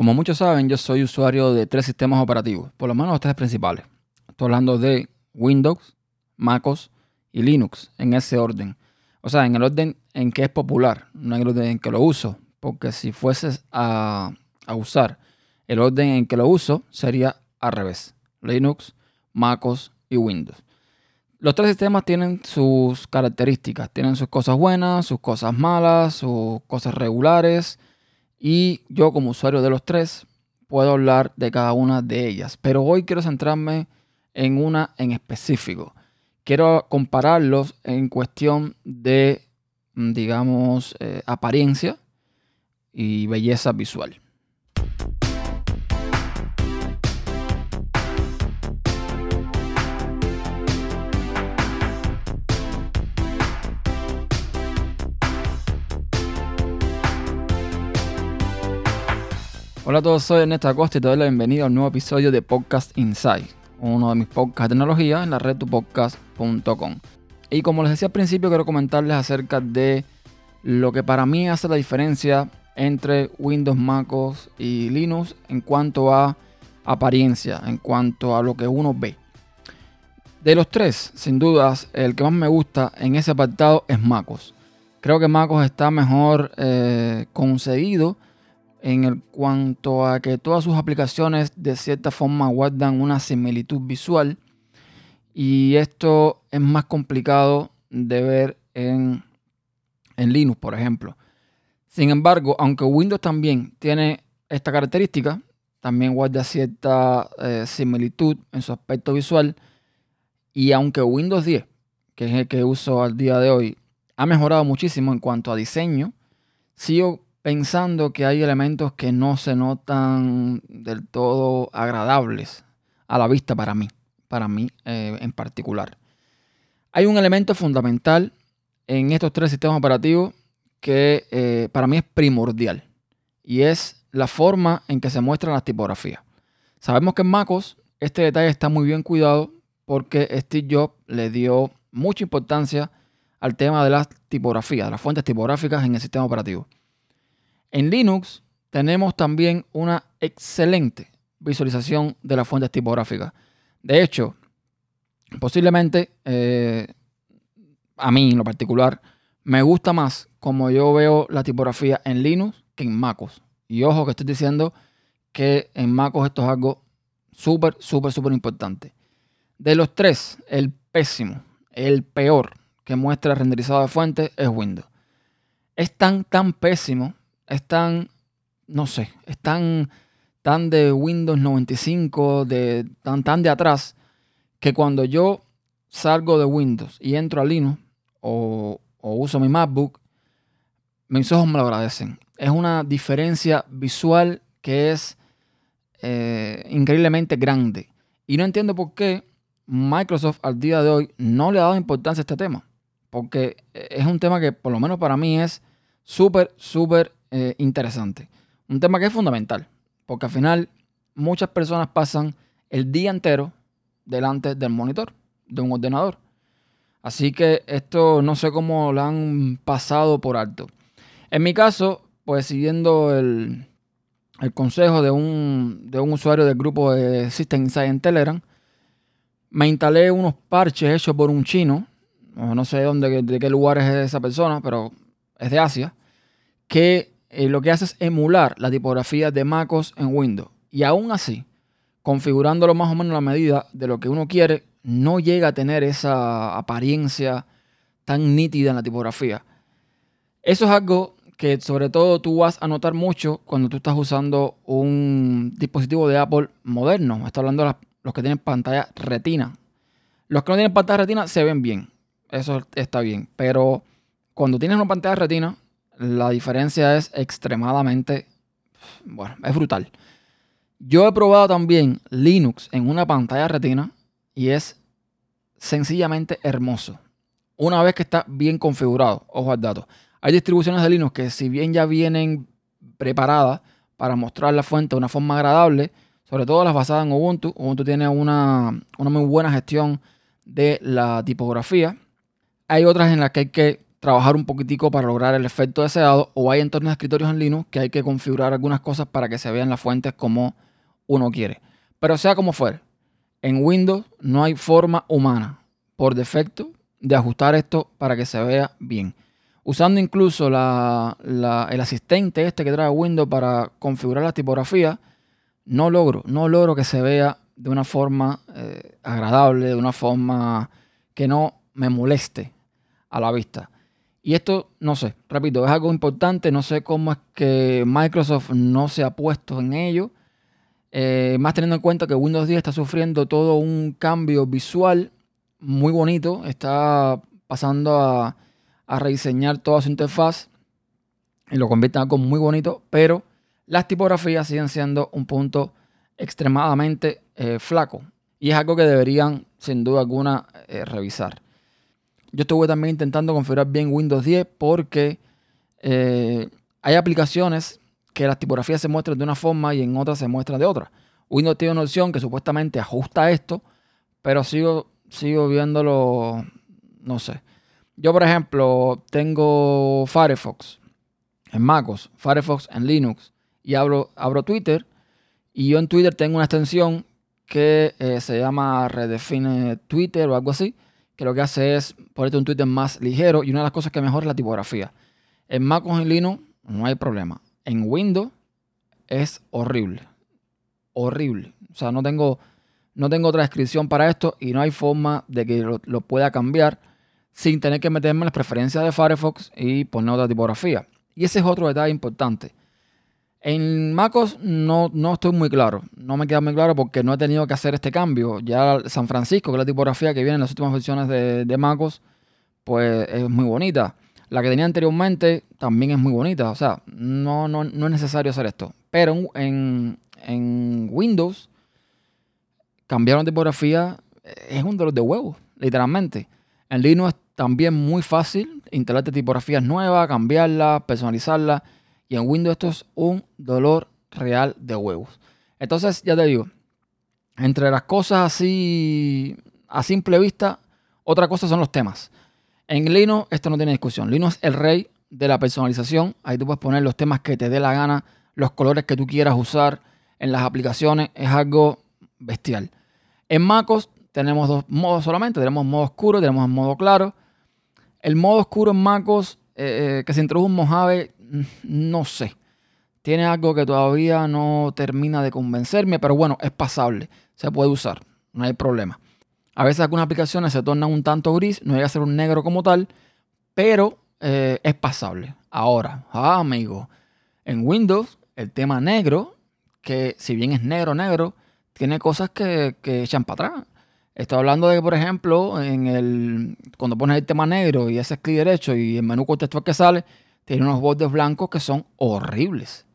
Como muchos saben, yo soy usuario de tres sistemas operativos, por lo menos los tres principales. Estoy hablando de Windows, MacOS y Linux, en ese orden. O sea, en el orden en que es popular, no en el orden en que lo uso. Porque si fueses a, a usar el orden en que lo uso, sería al revés. Linux, MacOS y Windows. Los tres sistemas tienen sus características, tienen sus cosas buenas, sus cosas malas, sus cosas regulares. Y yo como usuario de los tres puedo hablar de cada una de ellas. Pero hoy quiero centrarme en una en específico. Quiero compararlos en cuestión de, mm, digamos, eh, apariencia y belleza visual. Hola a todos, soy Ernesto Acosta y te doy la bienvenida a un nuevo episodio de Podcast Inside, uno de mis podcasts de tecnología en la red tupodcast.com. Y como les decía al principio, quiero comentarles acerca de lo que para mí hace la diferencia entre Windows, MacOS y Linux en cuanto a apariencia, en cuanto a lo que uno ve. De los tres, sin dudas, el que más me gusta en ese apartado es MacOS. Creo que MacOS está mejor eh, conseguido en el cuanto a que todas sus aplicaciones de cierta forma guardan una similitud visual y esto es más complicado de ver en, en Linux, por ejemplo. Sin embargo, aunque Windows también tiene esta característica, también guarda cierta eh, similitud en su aspecto visual y aunque Windows 10, que es el que uso al día de hoy, ha mejorado muchísimo en cuanto a diseño, sigo pensando que hay elementos que no se notan del todo agradables a la vista para mí, para mí eh, en particular. Hay un elemento fundamental en estos tres sistemas operativos que eh, para mí es primordial y es la forma en que se muestran las tipografías. Sabemos que en MacOS este detalle está muy bien cuidado porque Steve Jobs le dio mucha importancia al tema de las tipografías, de las fuentes tipográficas en el sistema operativo. En Linux tenemos también una excelente visualización de las fuentes tipográficas. De hecho, posiblemente eh, a mí en lo particular me gusta más como yo veo la tipografía en Linux que en MacOS. Y ojo que estoy diciendo que en MacOS esto es algo súper, súper, súper importante. De los tres, el pésimo, el peor que muestra renderizado de fuentes es Windows. Es tan, tan pésimo están, no sé, están tan de Windows 95, de, tan, tan de atrás, que cuando yo salgo de Windows y entro a Linux o, uso mi MacBook, mis ojos me lo agradecen. Es una diferencia visual que es eh, increíblemente grande. Y no entiendo por qué Microsoft al día de hoy no le ha dado importancia a este tema. Porque es un tema que por lo menos para mí es súper, súper eh, interesante. Un tema que es fundamental, porque al final muchas personas pasan el día entero delante del monitor, de un ordenador. Así que esto no sé cómo lo han pasado por alto. En mi caso, pues siguiendo el, consejo de un, de un, usuario del grupo de System Insight en Telegram, me instalé unos parches hechos por un chino, no sé dónde, de qué lugar es esa persona, pero es de Asia, que eh, lo que hace es emular la tipografía de MacOS en Windows. Y aún así, configurándolo más o menos a la medida de lo que uno quiere, no llega a tener esa apariencia tan nítida en la tipografía. Eso es algo que sobre todo tú vas a notar mucho cuando tú estás usando un dispositivo de Apple moderno. Está hablando de los que tienen pantalla retina. Los que no tienen pantalla retina se ven bien. Eso está bien. Pero cuando tienes una pantalla retina, la diferencia es extremadamente, bueno, es brutal. Yo he probado también Linux en una pantalla retina y es sencillamente hermoso. Una vez que está bien configurado, ojo al dato. Hay distribuciones de Linux que si bien ya vienen preparadas para mostrar la fuente de una forma agradable, sobre todo las basadas en Ubuntu, Ubuntu tiene una, una muy buena gestión de la tipografía. Hay otras en las que hay que trabajar un poquitico para lograr el efecto deseado o hay entornos de escritorios en Linux que hay que configurar algunas cosas para que se vean las fuentes como uno quiere. Pero sea como fuere, en Windows no hay forma humana por defecto de ajustar esto para que se vea bien. Usando incluso el asistente este que trae Windows para configurar la tipografía, no logro, no logro que se vea de una forma eh, agradable, de una forma que no me moleste a la vista. Y esto, no sé, repito, es algo importante, no sé cómo es que Microsoft no se ha puesto en ello, eh, más teniendo en cuenta que Windows 10 está sufriendo todo un cambio visual muy bonito, está pasando a, rediseñar toda su interfaz y lo convierte en algo muy bonito, pero las tipografías siguen siendo un punto extremadamente eh, flaco y es algo que deberían sin duda alguna eh, revisar. Yo estuve también intentando configurar bien Windows 10 porque eh, hay aplicaciones que las tipografías se muestran de una forma y en otras se muestran de otra. Windows tiene una opción que supuestamente ajusta esto, pero sigo, sigo viéndolo, no sé. Yo, por ejemplo, tengo Firefox en MacOS, Firefox en Linux y abro, abro Twitter y yo en Twitter tengo una extensión que eh, se llama Redefine Twitter o algo así que lo que hace es ponerte un Twitter más ligero y una de las cosas que mejor es la tipografía. En Mac o en Linux no hay problema. En Windows es horrible. Horrible. O sea, no tengo, no tengo otra descripción para esto y no hay forma de que lo, pueda cambiar sin tener que meterme en las preferencias de Firefox y poner otra tipografía. Y ese es otro detalle importante. En MacOS no, no estoy muy claro, no me queda muy claro porque no he tenido que hacer este cambio. Ya San Francisco, que es la tipografía que viene en las últimas versiones de, de MacOS, pues es muy bonita. La que tenía anteriormente también es muy bonita, o sea, no, no, no es necesario hacer esto. Pero en, en Windows, cambiar una tipografía es un dolor de huevo, literalmente. En Linux es también muy fácil instalarte tipografías nuevas, cambiarlas, personalizarlas y en Windows esto es un dolor real de huevos. Entonces, ya te digo, entre las cosas así a simple vista, otra cosa son los temas. En Linux esto no tiene discusión. Linux es el rey de la personalización. Ahí tú puedes poner los temas que te dé la gana, los colores que tú quieras usar en las aplicaciones. Es algo bestial. En MacOS tenemos dos modos solamente. Tenemos modo oscuro y tenemos modo claro. El modo oscuro en MacOS eh, eh, que se introdujo en Mojave no sé. Tiene algo que todavía no termina de convencerme, pero bueno, es pasable. Se puede usar, no hay problema. A veces algunas aplicaciones se tornan un tanto gris, no llega a ser un negro como tal, pero eh, es pasable. Ahora, ah, amigo, en Windows el tema negro, que si bien es negro, negro, tiene cosas que, que echan para atrás. Estoy hablando de por ejemplo, en el, cuando pones el tema negro y ese clic derecho y el menú contextual que sale, tiene unos bordes blancos que son horribles.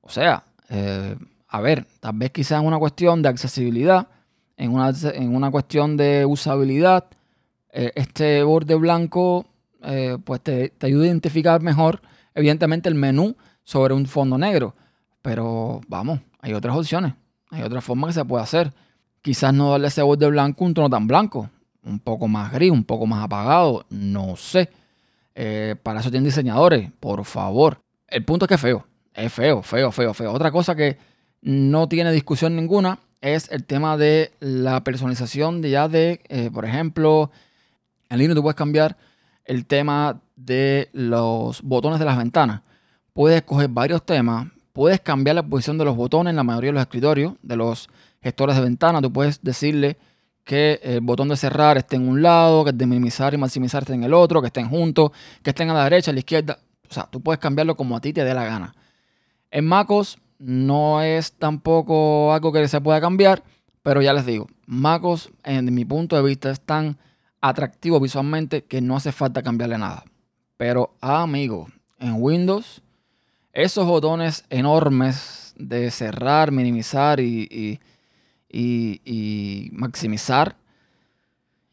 O sea, eh, a ver, tal vez quizás en una cuestión de accesibilidad, en una, cuestión de usabilidad, eh, este borde blanco eh, pues te, ayuda a identificar mejor, evidentemente, el menú sobre un fondo negro. Pero vamos, hay otras opciones, hay otras formas que se puede hacer. Quizás no darle ese borde blanco un tono tan blanco, un poco más gris, un poco más apagado, no sé. Eh, para eso tienen diseñadores, por favor. El punto es que es feo. Es feo, feo, feo, feo. Otra cosa que no tiene discusión ninguna es el tema de la personalización de ya de, eh, por ejemplo, en Linux tú puedes cambiar el tema de los botones de las ventanas. Puedes escoger varios temas, puedes cambiar la posición de los botones en la mayoría de los escritorios, de los gestores de ventanas. Tú puedes decirle que el botón de cerrar esté en un lado, que el de minimizar y maximizar esté en el otro, que estén juntos, que estén a la derecha, a la izquierda. O sea, tú puedes cambiarlo como a ti te dé la gana. En MacOS no es tampoco algo que se pueda cambiar, pero ya les digo, MacOS en mi punto de vista es tan atractivo visualmente que no hace falta cambiarle nada. Pero amigo, en Windows, esos botones enormes de cerrar, minimizar y y, maximizar.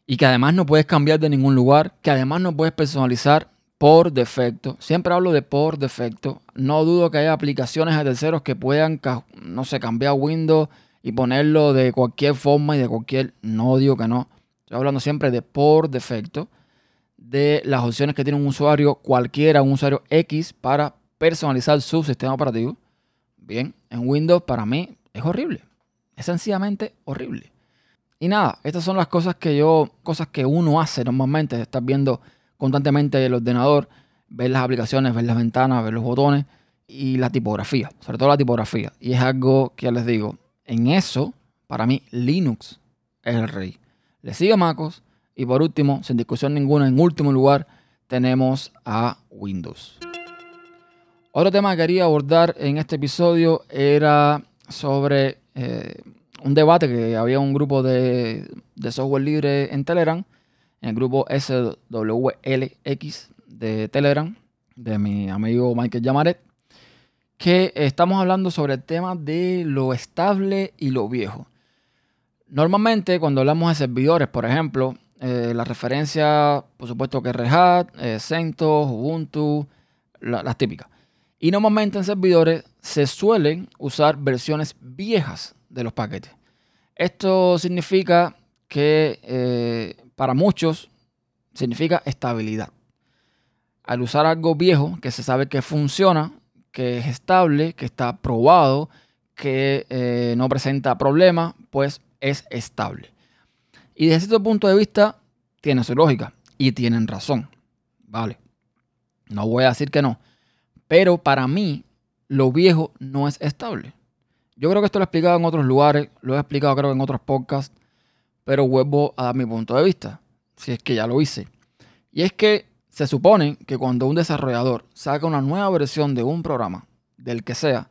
Y que además no puedes cambiar de ningún lugar, que además no puedes personalizar por defecto. Siempre hablo de por defecto. No dudo que haya aplicaciones de terceros que puedan, no sé, cambiar Windows y ponerlo de cualquier forma y de cualquier... No digo que no. Estoy hablando siempre de por defecto. de las opciones que tiene un usuario cualquiera, un usuario X, para personalizar su sistema operativo. Bien, en Windows para mí es horrible. Es sencillamente horrible. Y nada, estas son las cosas que yo, cosas que uno hace normalmente. Estás viendo constantemente el ordenador, ver las aplicaciones, ver las ventanas, ver los botones y la tipografía, sobre todo la tipografía. Y es algo que ya les digo, en eso, para mí, Linux es el rey. Le sigue MacOS y por último, sin discusión ninguna, en último lugar, tenemos a Windows. Otro tema que quería abordar en este episodio era sobre eh, un debate que había un grupo de, de, software libre en Telegram, en el grupo SWLX de Telegram, de mi amigo Michael Yamaret, que estamos hablando sobre el tema de lo estable y lo viejo. Normalmente cuando hablamos de servidores, por ejemplo, eh, la referencia, por supuesto que Red Hat, eh, CentOS, Ubuntu, las típicas. Y normalmente en servidores se suelen usar versiones viejas de los paquetes. Esto significa que eh, para muchos significa estabilidad. Al usar algo viejo que se sabe que funciona, que es estable, que está probado, que eh, no presenta problemas, pues es estable. Y desde este punto de vista tiene su lógica y tienen razón. Vale. No voy a decir que no. Pero para mí, lo viejo no es estable. Yo creo que esto lo he explicado en otros lugares, lo he explicado creo en otros podcasts, pero vuelvo a dar mi punto de vista, si es que ya lo hice. Y es que se supone que cuando un desarrollador saca una nueva versión de un programa, del que sea,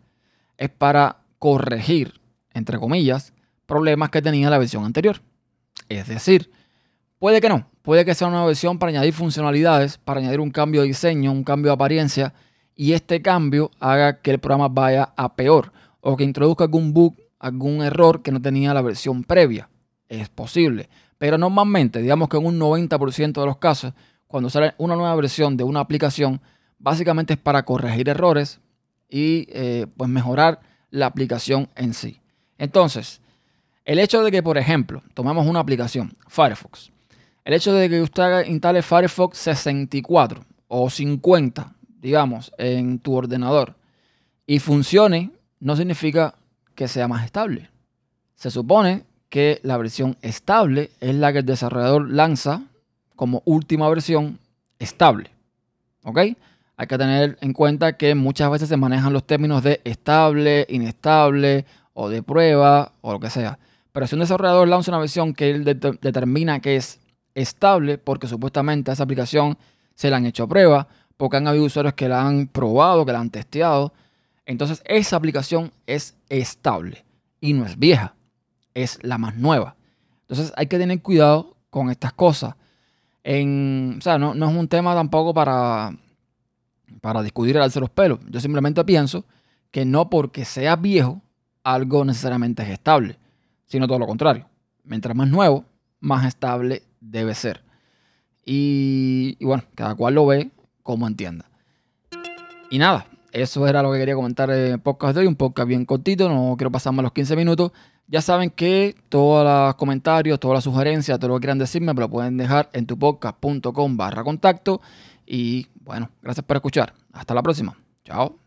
es para corregir, entre comillas, problemas que tenía la versión anterior. Es decir, puede que no, puede que sea una versión para añadir funcionalidades, para añadir un cambio de diseño, un cambio de apariencia, y este cambio haga que el programa vaya a peor o que introduzca algún bug, algún error que no tenía la versión previa. Es posible. Pero normalmente, digamos que en un 90% de los casos, cuando sale una nueva versión de una aplicación, básicamente es para corregir errores y eh, pues mejorar la aplicación en sí. Entonces, el hecho de que, por ejemplo, tomamos una aplicación, Firefox, el hecho de que usted instale Firefox 64 o 50 digamos, en tu ordenador y funcione, no significa que sea más estable. Se supone que la versión estable es la que el desarrollador lanza como última versión estable. ¿Ok? Hay que tener en cuenta que muchas veces se manejan los términos de estable, inestable o de prueba o lo que sea. Pero si un desarrollador lanza una versión que él determina que es estable porque supuestamente a esa aplicación se le han hecho prueba porque han habido usuarios que la han probado, que la han testeado. Entonces esa aplicación es estable y no es vieja, es la más nueva. Entonces hay que tener cuidado con estas cosas. O sea, no, es un tema tampoco para, para discutir alce los pelos. Yo simplemente pienso que no porque sea viejo, algo necesariamente es estable, sino todo lo contrario. Mientras más nuevo, más estable debe ser. Y bueno, cada cual lo ve como entienda. Y nada, eso era lo que quería comentar en el podcast de hoy. Un podcast bien cortito, no quiero pasarme los 15 minutos. Ya saben que todos los comentarios, todas las sugerencias, todo lo que quieran decirme, me lo pueden dejar en tupodcast.com barra contacto. Y bueno, gracias por escuchar. Hasta la próxima. Chao.